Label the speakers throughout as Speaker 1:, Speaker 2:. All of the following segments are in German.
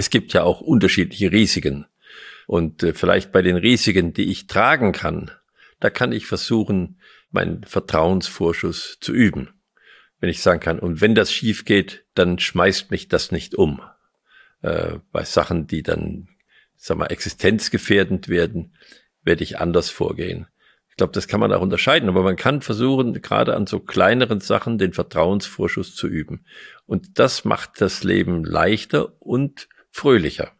Speaker 1: es gibt ja auch unterschiedliche Risiken. Und äh, vielleicht bei den Risiken, die ich tragen kann, da kann ich versuchen, meinen Vertrauensvorschuss zu üben. Wenn ich sagen kann, und wenn das schief geht, dann schmeißt mich das nicht um. Äh, bei Sachen, die dann, sag mal, existenzgefährdend werden, werde ich anders vorgehen. Ich glaube, das kann man auch unterscheiden, aber man kann versuchen, gerade an so kleineren Sachen den Vertrauensvorschuss zu üben. Und das macht das Leben leichter und fröhlicher.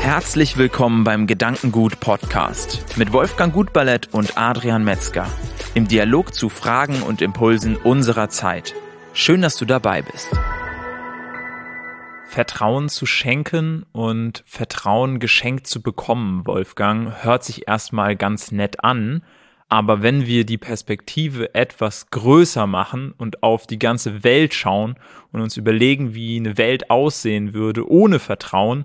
Speaker 2: Herzlich willkommen beim Gedankengut Podcast mit Wolfgang Gutballett und Adrian Metzger im Dialog zu Fragen und Impulsen unserer Zeit. Schön, dass du dabei bist. Vertrauen zu schenken und Vertrauen geschenkt zu bekommen, Wolfgang, hört sich erstmal ganz nett an. Aber wenn wir die Perspektive etwas größer machen und auf die ganze Welt schauen und uns überlegen, wie eine Welt aussehen würde ohne Vertrauen,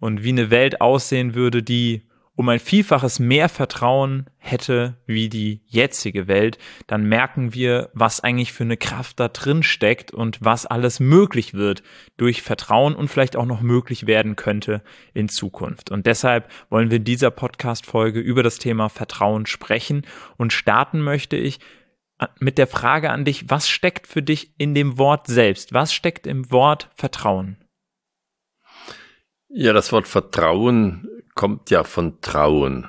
Speaker 2: und wie eine Welt aussehen würde, die um ein Vielfaches mehr Vertrauen hätte wie die jetzige Welt, dann merken wir, was eigentlich für eine Kraft da drin steckt und was alles möglich wird durch Vertrauen und vielleicht auch noch möglich werden könnte in Zukunft. Und deshalb wollen wir in dieser Podcast-Folge über das Thema Vertrauen sprechen und starten möchte ich mit der Frage an dich, was steckt für dich in dem Wort selbst? Was steckt im Wort Vertrauen?
Speaker 1: Ja, das Wort Vertrauen kommt ja von Trauen,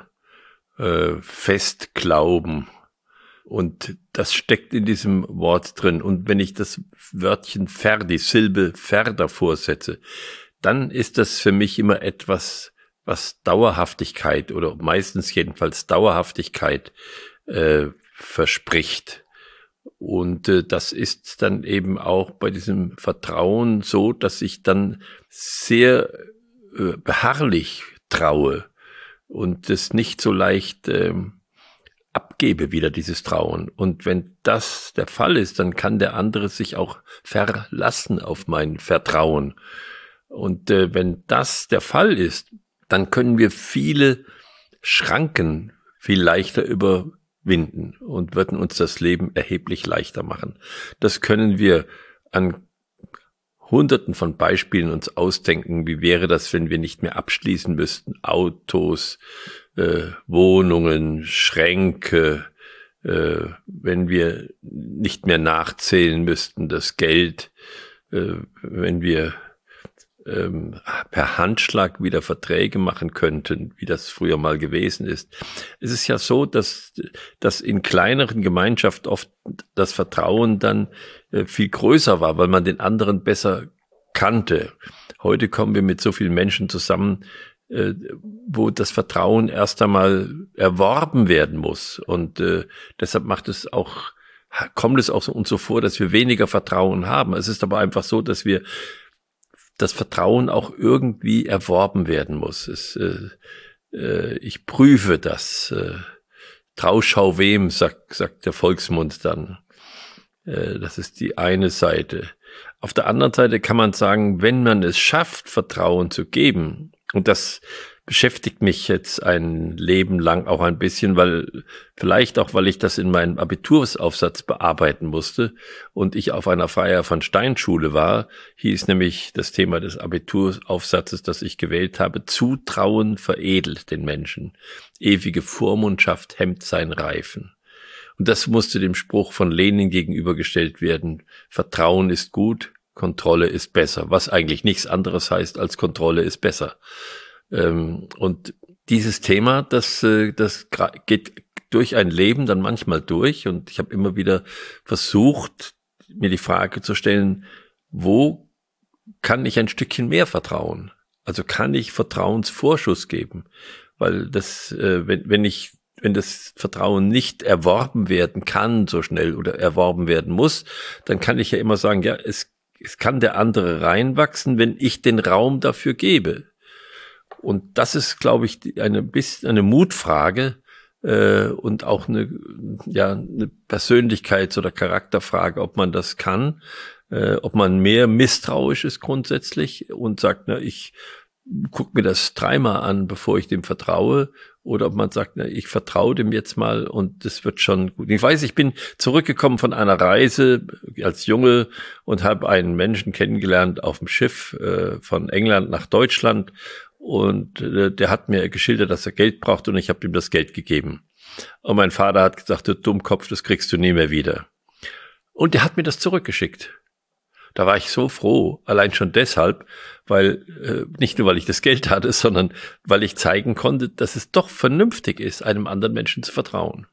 Speaker 1: äh, fest glauben. Und das steckt in diesem Wort drin. Und wenn ich das Wörtchen ver, die Silbe ver davor setze, dann ist das für mich immer etwas, was Dauerhaftigkeit oder meistens jedenfalls Dauerhaftigkeit äh, verspricht. Und äh, das ist dann eben auch bei diesem Vertrauen so, dass ich dann sehr äh, beharrlich traue und es nicht so leicht ähm, abgebe wieder dieses Trauen. Und wenn das der Fall ist, dann kann der andere sich auch verlassen auf mein Vertrauen. Und äh, wenn das der Fall ist, dann können wir viele Schranken viel leichter überwinden und würden uns das Leben erheblich leichter machen. Das können wir an hunderten von Beispielen uns ausdenken, wie wäre das, wenn wir nicht mehr abschließen müssten. Autos, äh, Wohnungen, Schränke, äh, wenn wir nicht mehr nachzählen müssten, das Geld, äh, wenn wir ähm, per Handschlag wieder Verträge machen könnten, wie das früher mal gewesen ist. Es ist ja so, dass, dass in kleineren Gemeinschaften oft das Vertrauen dann äh, viel größer war, weil man den anderen besser kannte. Heute kommen wir mit so vielen Menschen zusammen, äh, wo das Vertrauen erst einmal erworben werden muss. Und äh, deshalb macht es auch, kommt es auch uns so vor, dass wir weniger Vertrauen haben. Es ist aber einfach so, dass wir das Vertrauen auch irgendwie erworben werden muss. Es, äh, äh, ich prüfe das. Äh, Trauschau wem, sagt, sagt der Volksmund dann. Äh, das ist die eine Seite. Auf der anderen Seite kann man sagen, wenn man es schafft, Vertrauen zu geben, und das beschäftigt mich jetzt ein Leben lang auch ein bisschen, weil vielleicht auch, weil ich das in meinem Abitursaufsatz bearbeiten musste und ich auf einer Feier von Steinschule war, hieß nämlich das Thema des Abitursaufsatzes, das ich gewählt habe, Zutrauen veredelt den Menschen. Ewige Vormundschaft hemmt sein Reifen. Und das musste dem Spruch von Lenin gegenübergestellt werden. Vertrauen ist gut, Kontrolle ist besser. Was eigentlich nichts anderes heißt als Kontrolle ist besser. Ähm, und dieses Thema, das, äh, das geht durch ein Leben dann manchmal durch. Und ich habe immer wieder versucht, mir die Frage zu stellen, wo kann ich ein Stückchen mehr vertrauen? Also kann ich Vertrauensvorschuss geben? Weil das, äh, wenn, wenn ich wenn das Vertrauen nicht erworben werden kann so schnell oder erworben werden muss, dann kann ich ja immer sagen, ja, es, es kann der andere reinwachsen, wenn ich den Raum dafür gebe. Und das ist, glaube ich, eine bisschen eine Mutfrage äh, und auch eine, ja, eine Persönlichkeits- oder Charakterfrage, ob man das kann, äh, ob man mehr misstrauisch ist grundsätzlich und sagt, na, ich gucke mir das dreimal an, bevor ich dem vertraue, oder ob man sagt, na, ich vertraue dem jetzt mal und das wird schon gut. Ich weiß, ich bin zurückgekommen von einer Reise als Junge und habe einen Menschen kennengelernt auf dem Schiff äh, von England nach Deutschland und äh, der hat mir geschildert, dass er Geld braucht und ich habe ihm das Geld gegeben. Und mein Vater hat gesagt, du Dummkopf, das kriegst du nie mehr wieder. Und der hat mir das zurückgeschickt. Da war ich so froh, allein schon deshalb, weil äh, nicht nur weil ich das Geld hatte, sondern weil ich zeigen konnte, dass es doch vernünftig ist, einem anderen Menschen zu vertrauen.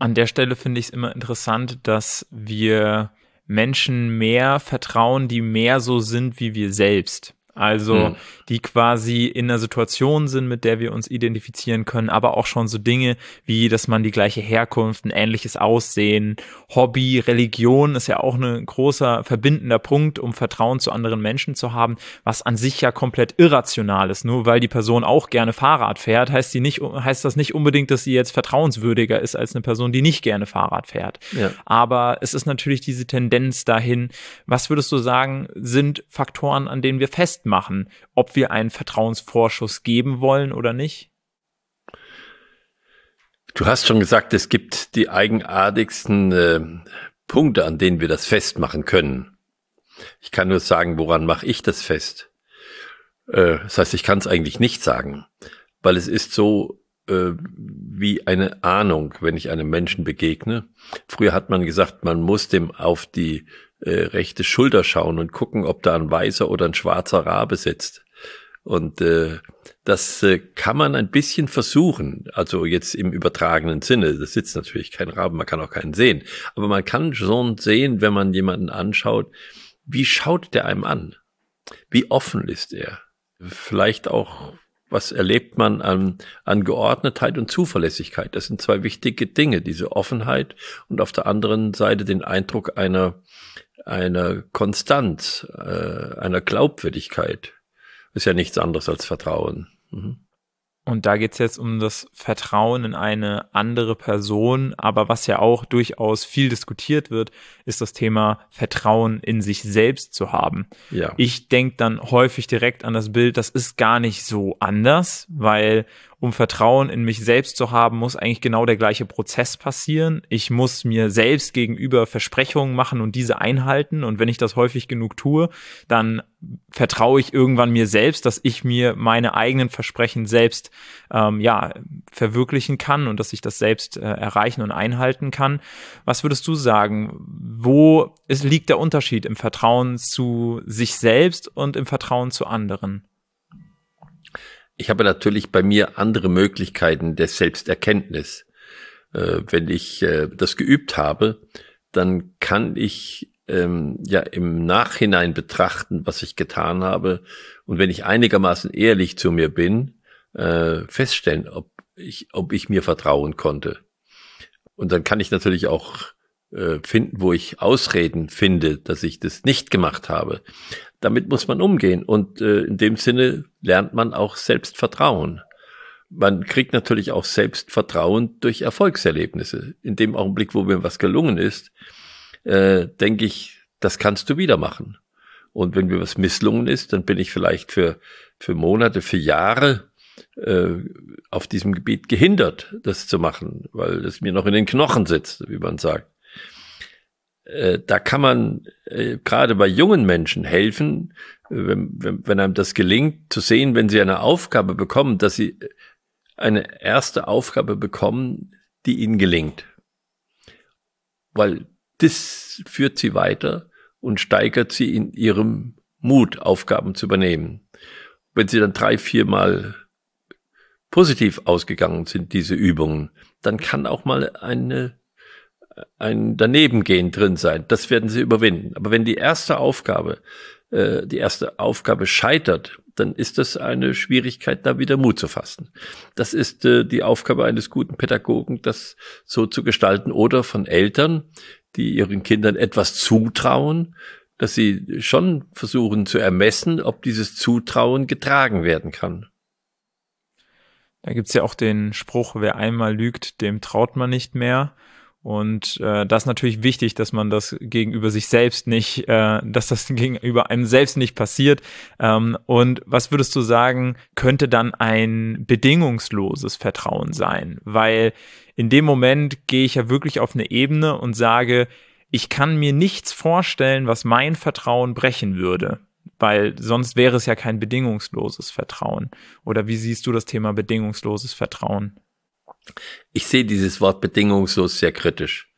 Speaker 2: An der Stelle finde ich es immer interessant, dass wir Menschen mehr vertrauen, die mehr so sind wie wir selbst. Also hm. die quasi in einer Situation sind, mit der wir uns identifizieren können, aber auch schon so Dinge wie, dass man die gleiche Herkunft, ein ähnliches Aussehen, Hobby, Religion ist ja auch ein großer verbindender Punkt, um Vertrauen zu anderen Menschen zu haben, was an sich ja komplett irrational ist. Nur weil die Person auch gerne Fahrrad fährt, heißt, die nicht, heißt das nicht unbedingt, dass sie jetzt vertrauenswürdiger ist als eine Person, die nicht gerne Fahrrad fährt. Ja. Aber es ist natürlich diese Tendenz dahin. Was würdest du sagen, sind Faktoren, an denen wir festmachen? machen, ob wir einen Vertrauensvorschuss geben wollen oder nicht?
Speaker 1: Du hast schon gesagt, es gibt die eigenartigsten äh, Punkte, an denen wir das festmachen können. Ich kann nur sagen, woran mache ich das fest? Äh, das heißt, ich kann es eigentlich nicht sagen, weil es ist so äh, wie eine Ahnung, wenn ich einem Menschen begegne. Früher hat man gesagt, man muss dem auf die äh, rechte Schulter schauen und gucken, ob da ein weißer oder ein schwarzer Rabe sitzt. Und äh, das äh, kann man ein bisschen versuchen, also jetzt im übertragenen Sinne. Das sitzt natürlich kein Rabe, man kann auch keinen sehen. Aber man kann schon sehen, wenn man jemanden anschaut, wie schaut der einem an? Wie offen ist er? Vielleicht auch, was erlebt man an, an Geordnetheit und Zuverlässigkeit? Das sind zwei wichtige Dinge, diese Offenheit und auf der anderen Seite den Eindruck einer einer Konstanz, äh, einer Glaubwürdigkeit. Ist ja nichts anderes als Vertrauen. Mhm.
Speaker 2: Und da geht es jetzt um das Vertrauen in eine andere Person, aber was ja auch durchaus viel diskutiert wird, ist das Thema Vertrauen in sich selbst zu haben. Ja. Ich denke dann häufig direkt an das Bild, das ist gar nicht so anders, weil um Vertrauen in mich selbst zu haben, muss eigentlich genau der gleiche Prozess passieren. Ich muss mir selbst gegenüber Versprechungen machen und diese einhalten. Und wenn ich das häufig genug tue, dann vertraue ich irgendwann mir selbst, dass ich mir meine eigenen Versprechen selbst ähm, ja verwirklichen kann und dass ich das selbst äh, erreichen und einhalten kann. Was würdest du sagen? Wo ist, liegt der Unterschied im Vertrauen zu sich selbst und im Vertrauen zu anderen?
Speaker 1: Ich habe natürlich bei mir andere Möglichkeiten der Selbsterkenntnis. Äh, wenn ich äh, das geübt habe, dann kann ich ähm, ja im Nachhinein betrachten, was ich getan habe. Und wenn ich einigermaßen ehrlich zu mir bin, äh, feststellen, ob ich, ob ich mir vertrauen konnte. Und dann kann ich natürlich auch finden, wo ich Ausreden finde, dass ich das nicht gemacht habe damit muss man umgehen. Und äh, in dem Sinne lernt man auch Selbstvertrauen. Man kriegt natürlich auch Selbstvertrauen durch Erfolgserlebnisse. In dem Augenblick, wo mir was gelungen ist, äh, denke ich, das kannst du wieder machen. Und wenn mir was misslungen ist, dann bin ich vielleicht für, für Monate, für Jahre äh, auf diesem Gebiet gehindert, das zu machen, weil es mir noch in den Knochen sitzt, wie man sagt. Äh, da kann man äh, gerade bei jungen Menschen helfen, äh, wenn, wenn, wenn einem das gelingt, zu sehen, wenn sie eine Aufgabe bekommen, dass sie eine erste Aufgabe bekommen, die ihnen gelingt. Weil das führt sie weiter und steigert sie in ihrem Mut, Aufgaben zu übernehmen. Wenn sie dann drei, viermal positiv ausgegangen sind, diese Übungen, dann kann auch mal eine ein Danebengehen drin sein. Das werden sie überwinden. Aber wenn die erste Aufgabe, äh, die erste Aufgabe scheitert, dann ist das eine Schwierigkeit, da wieder Mut zu fassen. Das ist äh, die Aufgabe eines guten Pädagogen, das so zu gestalten oder von Eltern, die ihren Kindern etwas zutrauen, dass sie schon versuchen zu ermessen, ob dieses Zutrauen getragen werden kann.
Speaker 2: Da gibt's ja auch den Spruch, wer einmal lügt, dem traut man nicht mehr. Und äh, das ist natürlich wichtig, dass man das gegenüber sich selbst nicht, äh, dass das gegenüber einem selbst nicht passiert. Ähm, und was würdest du sagen, könnte dann ein bedingungsloses Vertrauen sein? Weil in dem Moment gehe ich ja wirklich auf eine Ebene und sage, ich kann mir nichts vorstellen, was mein Vertrauen brechen würde. Weil sonst wäre es ja kein bedingungsloses Vertrauen. Oder wie siehst du das Thema bedingungsloses Vertrauen?
Speaker 1: Ich sehe dieses Wort bedingungslos sehr kritisch,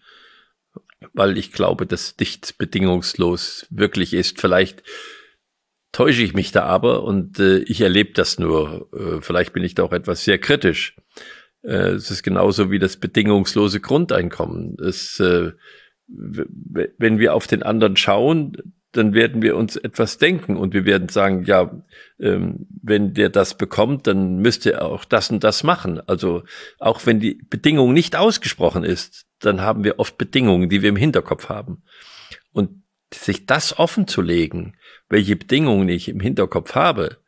Speaker 1: weil ich glaube, dass nichts bedingungslos wirklich ist. Vielleicht täusche ich mich da aber und äh, ich erlebe das nur. Äh, vielleicht bin ich da auch etwas sehr kritisch. Äh, es ist genauso wie das bedingungslose Grundeinkommen. Es, äh, wenn wir auf den anderen schauen, dann werden wir uns etwas denken und wir werden sagen, ja, ähm, wenn der das bekommt, dann müsste er auch das und das machen. Also auch wenn die Bedingung nicht ausgesprochen ist, dann haben wir oft Bedingungen, die wir im Hinterkopf haben. Und sich das offen zu legen, welche Bedingungen ich im Hinterkopf habe,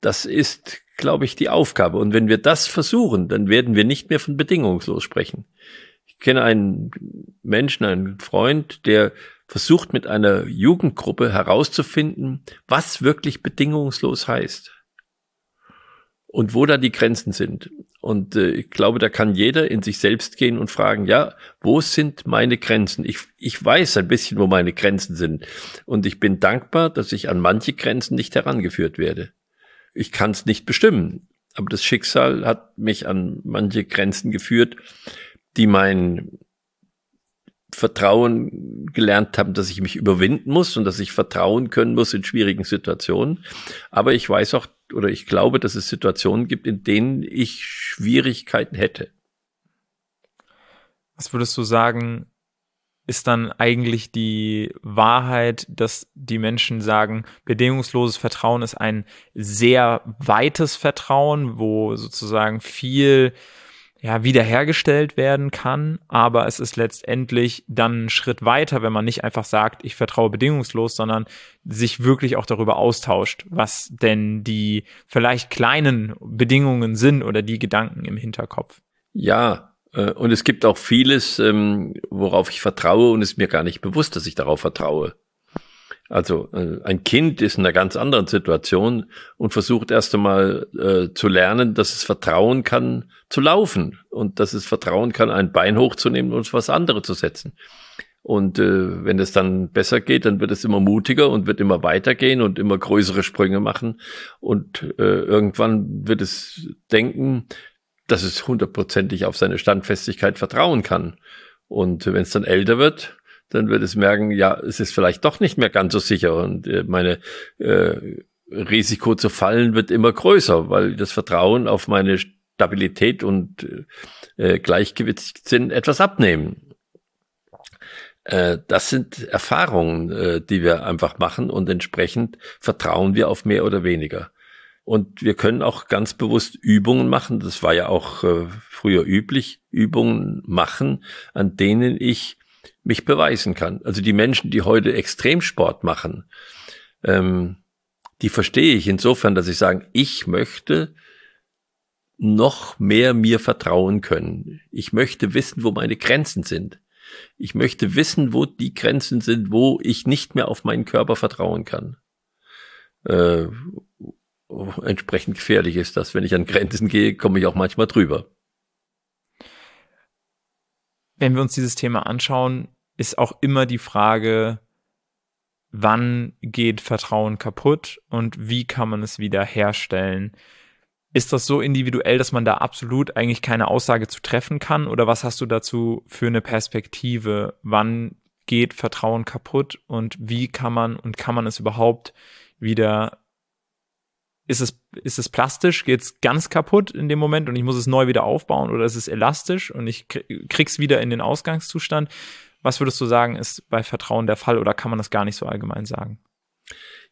Speaker 1: das ist, glaube ich, die Aufgabe. Und wenn wir das versuchen, dann werden wir nicht mehr von bedingungslos sprechen. Ich kenne einen Menschen, einen Freund, der versucht mit einer Jugendgruppe herauszufinden, was wirklich bedingungslos heißt und wo da die Grenzen sind. Und äh, ich glaube, da kann jeder in sich selbst gehen und fragen, ja, wo sind meine Grenzen? Ich, ich weiß ein bisschen, wo meine Grenzen sind. Und ich bin dankbar, dass ich an manche Grenzen nicht herangeführt werde. Ich kann es nicht bestimmen, aber das Schicksal hat mich an manche Grenzen geführt, die mein Vertrauen gelernt haben, dass ich mich überwinden muss und dass ich vertrauen können muss in schwierigen Situationen. Aber ich weiß auch oder ich glaube, dass es Situationen gibt, in denen ich Schwierigkeiten hätte.
Speaker 2: Was würdest du sagen, ist dann eigentlich die Wahrheit, dass die Menschen sagen, bedingungsloses Vertrauen ist ein sehr weites Vertrauen, wo sozusagen viel ja, wiederhergestellt werden kann, aber es ist letztendlich dann ein Schritt weiter, wenn man nicht einfach sagt, ich vertraue bedingungslos, sondern sich wirklich auch darüber austauscht, was denn die vielleicht kleinen Bedingungen sind oder die Gedanken im Hinterkopf.
Speaker 1: Ja, äh, und es gibt auch vieles, ähm, worauf ich vertraue und es mir gar nicht bewusst, dass ich darauf vertraue. Also äh, ein Kind ist in einer ganz anderen Situation und versucht erst einmal äh, zu lernen, dass es vertrauen kann zu laufen und dass es vertrauen kann, ein Bein hochzunehmen und was anderes zu setzen. Und äh, wenn es dann besser geht, dann wird es immer mutiger und wird immer weitergehen und immer größere Sprünge machen. Und äh, irgendwann wird es denken, dass es hundertprozentig auf seine Standfestigkeit vertrauen kann. Und wenn es dann älter wird, dann wird es merken, ja, es ist vielleicht doch nicht mehr ganz so sicher und äh, meine äh, Risiko zu fallen wird immer größer, weil das Vertrauen auf meine Stabilität und äh, Gleichgewichtssinn etwas abnehmen. Äh, das sind Erfahrungen, äh, die wir einfach machen und entsprechend vertrauen wir auf mehr oder weniger. Und wir können auch ganz bewusst Übungen machen. Das war ja auch äh, früher üblich, Übungen machen, an denen ich mich beweisen kann. Also die Menschen, die heute Extremsport machen, ähm, die verstehe ich insofern, dass ich sage, ich möchte noch mehr mir vertrauen können. Ich möchte wissen, wo meine Grenzen sind. Ich möchte wissen, wo die Grenzen sind, wo ich nicht mehr auf meinen Körper vertrauen kann. Äh, entsprechend gefährlich ist das. Wenn ich an Grenzen gehe, komme ich auch manchmal drüber.
Speaker 2: Wenn wir uns dieses Thema anschauen, ist auch immer die Frage, wann geht Vertrauen kaputt und wie kann man es wieder herstellen? Ist das so individuell, dass man da absolut eigentlich keine Aussage zu treffen kann? Oder was hast du dazu für eine Perspektive? Wann geht Vertrauen kaputt und wie kann man und kann man es überhaupt wieder ist es, ist es plastisch? Geht es ganz kaputt in dem Moment und ich muss es neu wieder aufbauen? Oder ist es elastisch und ich krieg's wieder in den Ausgangszustand? Was würdest du sagen, ist bei Vertrauen der Fall oder kann man das gar nicht so allgemein sagen?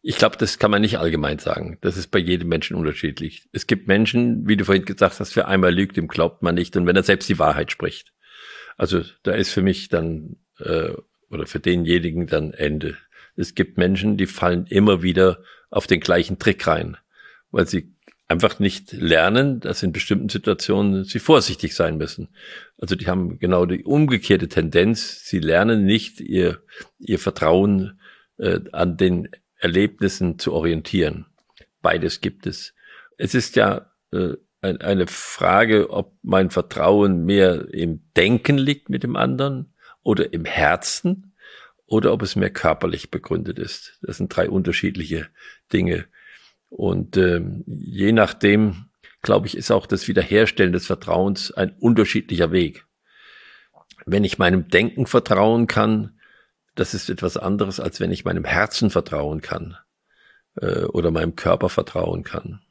Speaker 1: Ich glaube, das kann man nicht allgemein sagen. Das ist bei jedem Menschen unterschiedlich. Es gibt Menschen, wie du vorhin gesagt hast, wer einmal lügt, dem glaubt man nicht. Und wenn er selbst die Wahrheit spricht. Also da ist für mich dann, äh, oder für denjenigen dann Ende. Es gibt Menschen, die fallen immer wieder auf den gleichen Trick rein, weil sie einfach nicht lernen, dass in bestimmten Situationen sie vorsichtig sein müssen. Also die haben genau die umgekehrte Tendenz. Sie lernen nicht ihr, ihr Vertrauen äh, an den Erlebnissen zu orientieren. Beides gibt es. Es ist ja äh, eine Frage, ob mein Vertrauen mehr im Denken liegt mit dem anderen oder im Herzen oder ob es mehr körperlich begründet ist. Das sind drei unterschiedliche Dinge. Und ähm, je nachdem, glaube ich, ist auch das Wiederherstellen des Vertrauens ein unterschiedlicher Weg. Wenn ich meinem Denken vertrauen kann, das ist etwas anderes, als wenn ich meinem Herzen vertrauen kann äh, oder meinem Körper vertrauen kann.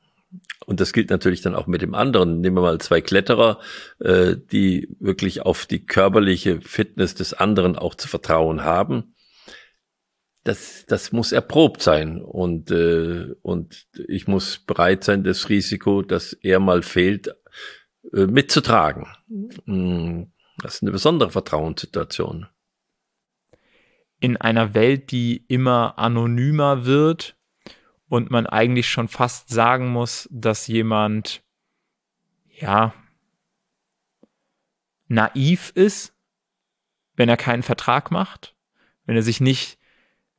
Speaker 1: Und das gilt natürlich dann auch mit dem anderen. Nehmen wir mal zwei Kletterer, äh, die wirklich auf die körperliche Fitness des anderen auch zu vertrauen haben das, das muss erprobt sein und, äh, und ich muss bereit sein, das Risiko, dass er mal fehlt, äh, mitzutragen. Mm, das ist eine besondere Vertrauenssituation.
Speaker 2: In einer Welt, die immer anonymer wird und man eigentlich schon fast sagen muss, dass jemand, ja, naiv ist, wenn er keinen Vertrag macht, wenn er sich nicht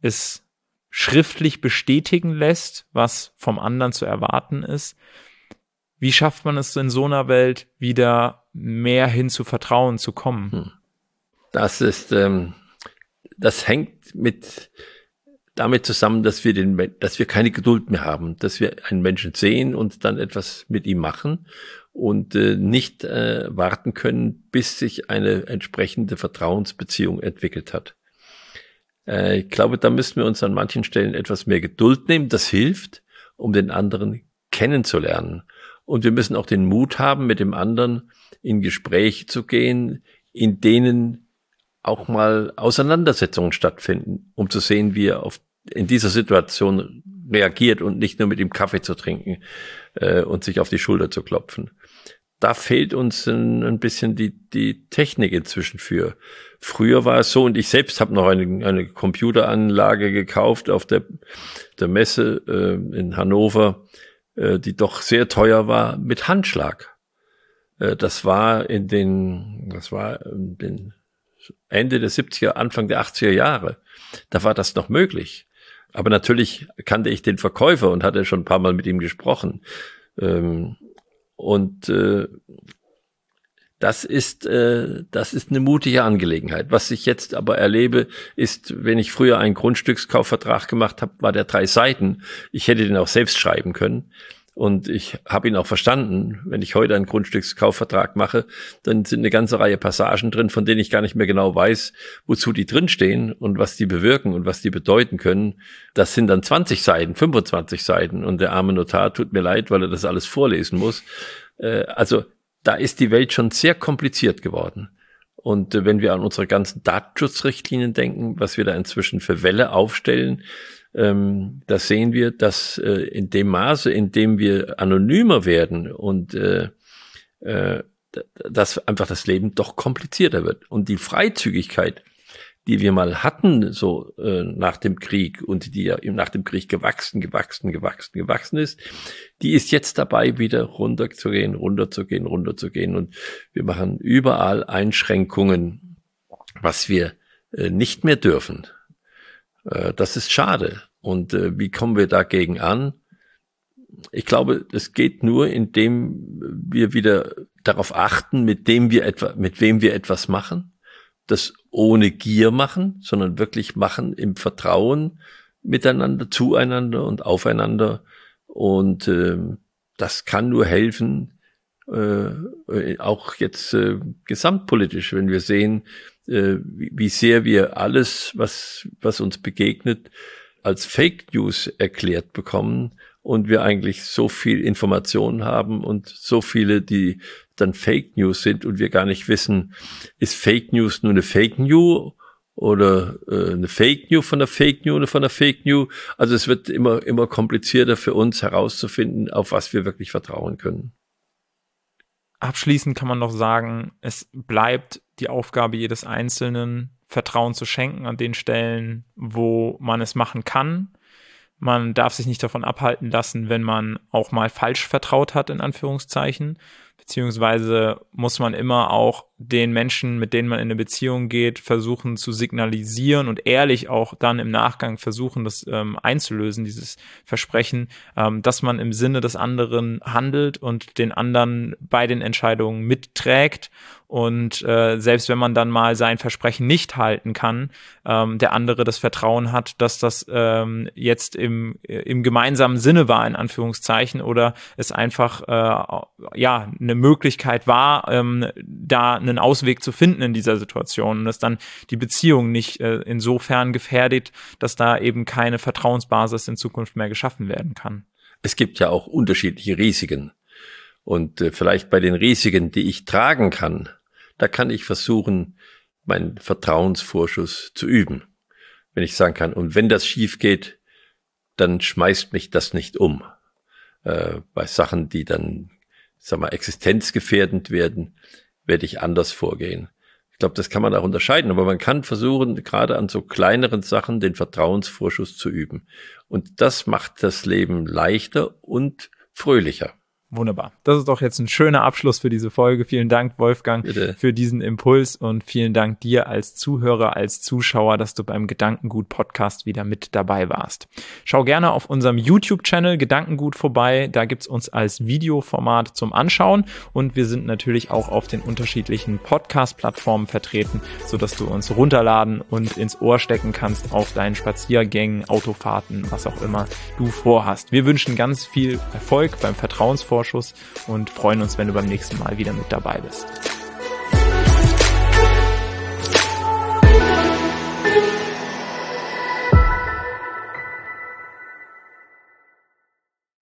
Speaker 2: es schriftlich bestätigen lässt, was vom anderen zu erwarten ist. Wie schafft man es in so einer Welt wieder mehr hin zu Vertrauen zu kommen? Hm.
Speaker 1: Das ist, ähm, das hängt mit damit zusammen, dass wir den, dass wir keine Geduld mehr haben, dass wir einen Menschen sehen und dann etwas mit ihm machen und äh, nicht äh, warten können, bis sich eine entsprechende Vertrauensbeziehung entwickelt hat. Äh, ich glaube, da müssen wir uns an manchen Stellen etwas mehr Geduld nehmen. Das hilft, um den anderen kennenzulernen. Und wir müssen auch den Mut haben, mit dem anderen in Gespräche zu gehen, in denen auch mal Auseinandersetzungen stattfinden, um zu sehen, wie er auf, in dieser Situation reagiert und nicht nur mit ihm Kaffee zu trinken äh, und sich auf die Schulter zu klopfen da fehlt uns ein, ein, bisschen die, die Technik inzwischen für. Früher war es so, und ich selbst habe noch eine, eine Computeranlage gekauft auf der, der Messe äh, in Hannover, äh, die doch sehr teuer war, mit Handschlag. Äh, das war in den, das war in den Ende der 70er, Anfang der 80er Jahre. Da war das noch möglich. Aber natürlich kannte ich den Verkäufer und hatte schon ein paar Mal mit ihm gesprochen. Ähm, und äh, das ist, äh, das ist eine mutige Angelegenheit. Was ich jetzt aber erlebe, ist, wenn ich früher einen Grundstückskaufvertrag gemacht habe, war der drei Seiten. Ich hätte den auch selbst schreiben können. Und ich habe ihn auch verstanden. Wenn ich heute einen Grundstückskaufvertrag mache, dann sind eine ganze Reihe Passagen drin, von denen ich gar nicht mehr genau weiß, wozu die drinstehen und was die bewirken und was die bedeuten können. Das sind dann 20 Seiten, 25 Seiten. Und der arme Notar tut mir leid, weil er das alles vorlesen muss. Äh, also da ist die Welt schon sehr kompliziert geworden. Und äh, wenn wir an unsere ganzen Datenschutzrichtlinien denken, was wir da inzwischen für Welle aufstellen, ähm, da sehen wir, dass äh, in dem Maße, in dem wir anonymer werden und äh, äh, dass einfach das Leben doch komplizierter wird. Und die Freizügigkeit, die wir mal hatten, so äh, nach dem Krieg und die ja nach dem Krieg gewachsen, gewachsen, gewachsen, gewachsen ist, die ist jetzt dabei, wieder runterzugehen, runterzugehen, runterzugehen. Und wir machen überall Einschränkungen, was wir äh, nicht mehr dürfen. Äh, das ist schade. Und äh, wie kommen wir dagegen an? Ich glaube, es geht nur, indem wir wieder darauf achten, mit dem wir etwa, mit wem wir etwas machen, das ohne Gier machen, sondern wirklich machen im Vertrauen miteinander, zueinander und aufeinander. Und äh, das kann nur helfen, äh, auch jetzt äh, gesamtpolitisch, wenn wir sehen, äh, wie sehr wir alles, was, was uns begegnet, als Fake News erklärt bekommen und wir eigentlich so viel Informationen haben und so viele, die dann Fake News sind und wir gar nicht wissen, ist Fake News nur eine Fake News oder äh, eine Fake News von der Fake News oder von der Fake News. Also es wird immer, immer komplizierter für uns herauszufinden, auf was wir wirklich vertrauen können.
Speaker 2: Abschließend kann man noch sagen, es bleibt die Aufgabe jedes Einzelnen, Vertrauen zu schenken an den Stellen, wo man es machen kann. Man darf sich nicht davon abhalten lassen, wenn man auch mal falsch vertraut hat, in Anführungszeichen beziehungsweise muss man immer auch den Menschen, mit denen man in eine Beziehung geht, versuchen zu signalisieren und ehrlich auch dann im Nachgang versuchen, das ähm, einzulösen, dieses Versprechen, ähm, dass man im Sinne des anderen handelt und den anderen bei den Entscheidungen mitträgt. Und äh, selbst wenn man dann mal sein Versprechen nicht halten kann, ähm, der andere das Vertrauen hat, dass das ähm, jetzt im, im gemeinsamen Sinne war, in Anführungszeichen, oder es einfach äh, ja eine Möglichkeit war, ähm, da einen Ausweg zu finden in dieser Situation und dass dann die Beziehung nicht äh, insofern gefährdet, dass da eben keine Vertrauensbasis in Zukunft mehr geschaffen werden kann.
Speaker 1: Es gibt ja auch unterschiedliche Risiken. Und äh, vielleicht bei den Risiken, die ich tragen kann, da kann ich versuchen, meinen Vertrauensvorschuss zu üben. Wenn ich sagen kann, und wenn das schief geht, dann schmeißt mich das nicht um. Äh, bei Sachen, die dann, sag mal, existenzgefährdend werden, werde ich anders vorgehen. Ich glaube, das kann man auch unterscheiden, aber man kann versuchen, gerade an so kleineren Sachen den Vertrauensvorschuss zu üben. Und das macht das Leben leichter und fröhlicher.
Speaker 2: Wunderbar. Das ist doch jetzt ein schöner Abschluss für diese Folge. Vielen Dank, Wolfgang, Bitte. für diesen Impuls und vielen Dank dir als Zuhörer, als Zuschauer, dass du beim Gedankengut Podcast wieder mit dabei warst. Schau gerne auf unserem YouTube-Channel Gedankengut vorbei. Da gibt's uns als Videoformat zum Anschauen und wir sind natürlich auch auf den unterschiedlichen Podcast-Plattformen vertreten, sodass du uns runterladen und ins Ohr stecken kannst auf deinen Spaziergängen, Autofahrten, was auch immer du vorhast. Wir wünschen ganz viel Erfolg beim Vertrauensvorschuss und freuen uns, wenn du beim nächsten Mal wieder mit dabei bist.